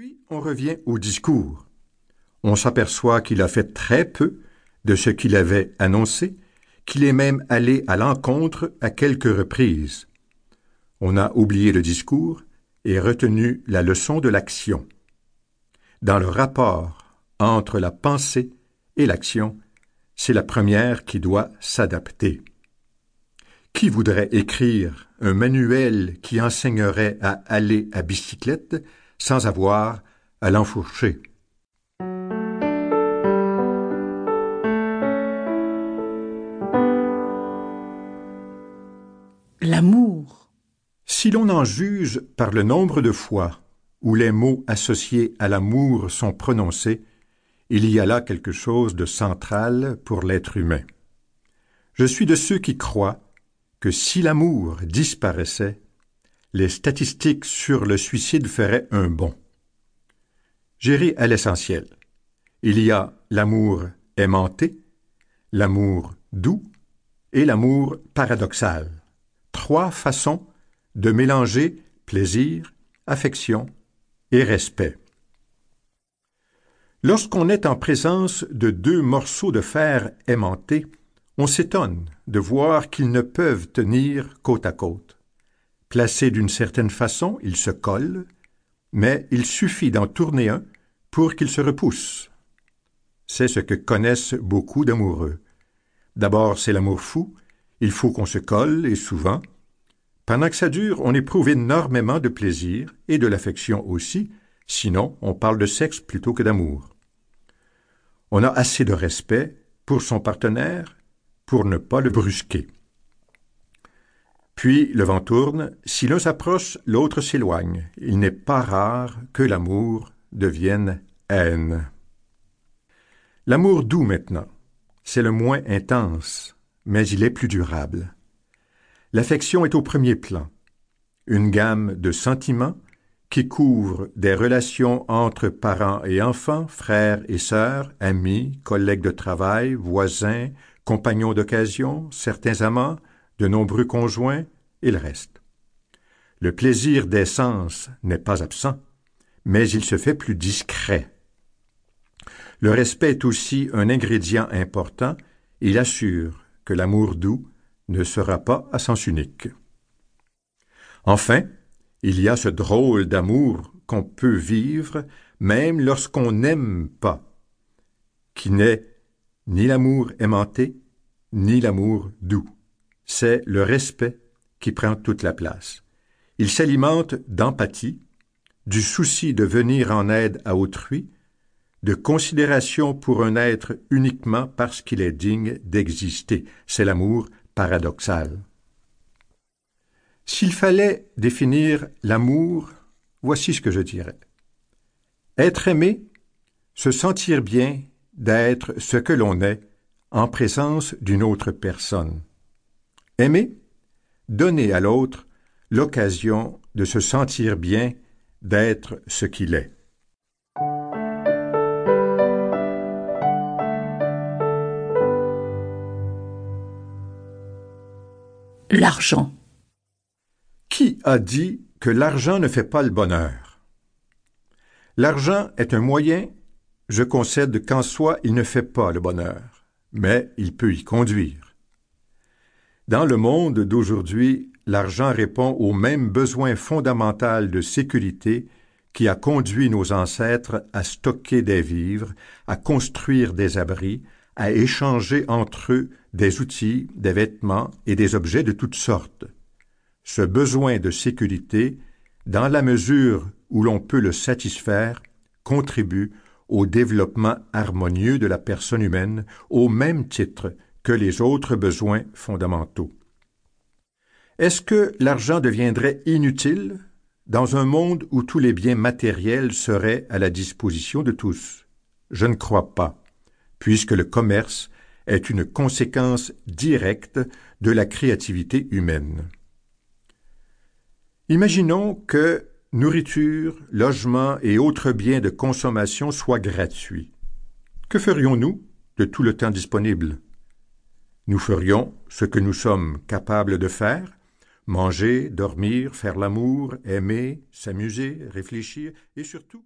Puis on revient au discours. On s'aperçoit qu'il a fait très peu de ce qu'il avait annoncé, qu'il est même allé à l'encontre à quelques reprises. On a oublié le discours et retenu la leçon de l'action. Dans le rapport entre la pensée et l'action, c'est la première qui doit s'adapter. Qui voudrait écrire un manuel qui enseignerait à aller à bicyclette sans avoir à l'enfourcher. L'amour. Si l'on en juge par le nombre de fois où les mots associés à l'amour sont prononcés, il y a là quelque chose de central pour l'être humain. Je suis de ceux qui croient que si l'amour disparaissait, les statistiques sur le suicide feraient un bond. J'irai à l'essentiel. Il y a l'amour aimanté, l'amour doux et l'amour paradoxal. Trois façons de mélanger plaisir, affection et respect. Lorsqu'on est en présence de deux morceaux de fer aimantés, on s'étonne de voir qu'ils ne peuvent tenir côte à côte. Placés d'une certaine façon, ils se collent, mais il suffit d'en tourner un pour qu'ils se repoussent. C'est ce que connaissent beaucoup d'amoureux. D'abord, c'est l'amour fou, il faut qu'on se colle, et souvent. Pendant que ça dure, on éprouve énormément de plaisir, et de l'affection aussi, sinon on parle de sexe plutôt que d'amour. On a assez de respect pour son partenaire pour ne pas le brusquer. Puis le vent tourne, si l'un s'approche, l'autre s'éloigne. Il n'est pas rare que l'amour devienne haine. L'amour doux maintenant, c'est le moins intense, mais il est plus durable. L'affection est au premier plan, une gamme de sentiments qui couvre des relations entre parents et enfants, frères et sœurs, amis, collègues de travail, voisins, compagnons d'occasion, certains amants, de nombreux conjoints le reste. Le plaisir des sens n'est pas absent, mais il se fait plus discret. Le respect est aussi un ingrédient important, il assure que l'amour doux ne sera pas à sens unique. Enfin, il y a ce drôle d'amour qu'on peut vivre même lorsqu'on n'aime pas, qui n'est ni l'amour aimanté, ni l'amour doux c'est le respect qui prend toute la place. Il s'alimente d'empathie, du souci de venir en aide à autrui, de considération pour un être uniquement parce qu'il est digne d'exister. C'est l'amour paradoxal. S'il fallait définir l'amour, voici ce que je dirais. Être aimé, se sentir bien d'être ce que l'on est en présence d'une autre personne. Aimer, donner à l'autre l'occasion de se sentir bien, d'être ce qu'il est. L'argent. Qui a dit que l'argent ne fait pas le bonheur? L'argent est un moyen, je concède qu'en soi il ne fait pas le bonheur, mais il peut y conduire. Dans le monde d'aujourd'hui, l'argent répond au même besoin fondamental de sécurité qui a conduit nos ancêtres à stocker des vivres, à construire des abris, à échanger entre eux des outils, des vêtements et des objets de toutes sortes. Ce besoin de sécurité, dans la mesure où l'on peut le satisfaire, contribue au développement harmonieux de la personne humaine au même titre que les autres besoins fondamentaux. Est-ce que l'argent deviendrait inutile dans un monde où tous les biens matériels seraient à la disposition de tous? Je ne crois pas, puisque le commerce est une conséquence directe de la créativité humaine. Imaginons que nourriture, logement et autres biens de consommation soient gratuits. Que ferions-nous de tout le temps disponible? Nous ferions ce que nous sommes capables de faire, manger, dormir, faire l'amour, aimer, s'amuser, réfléchir et surtout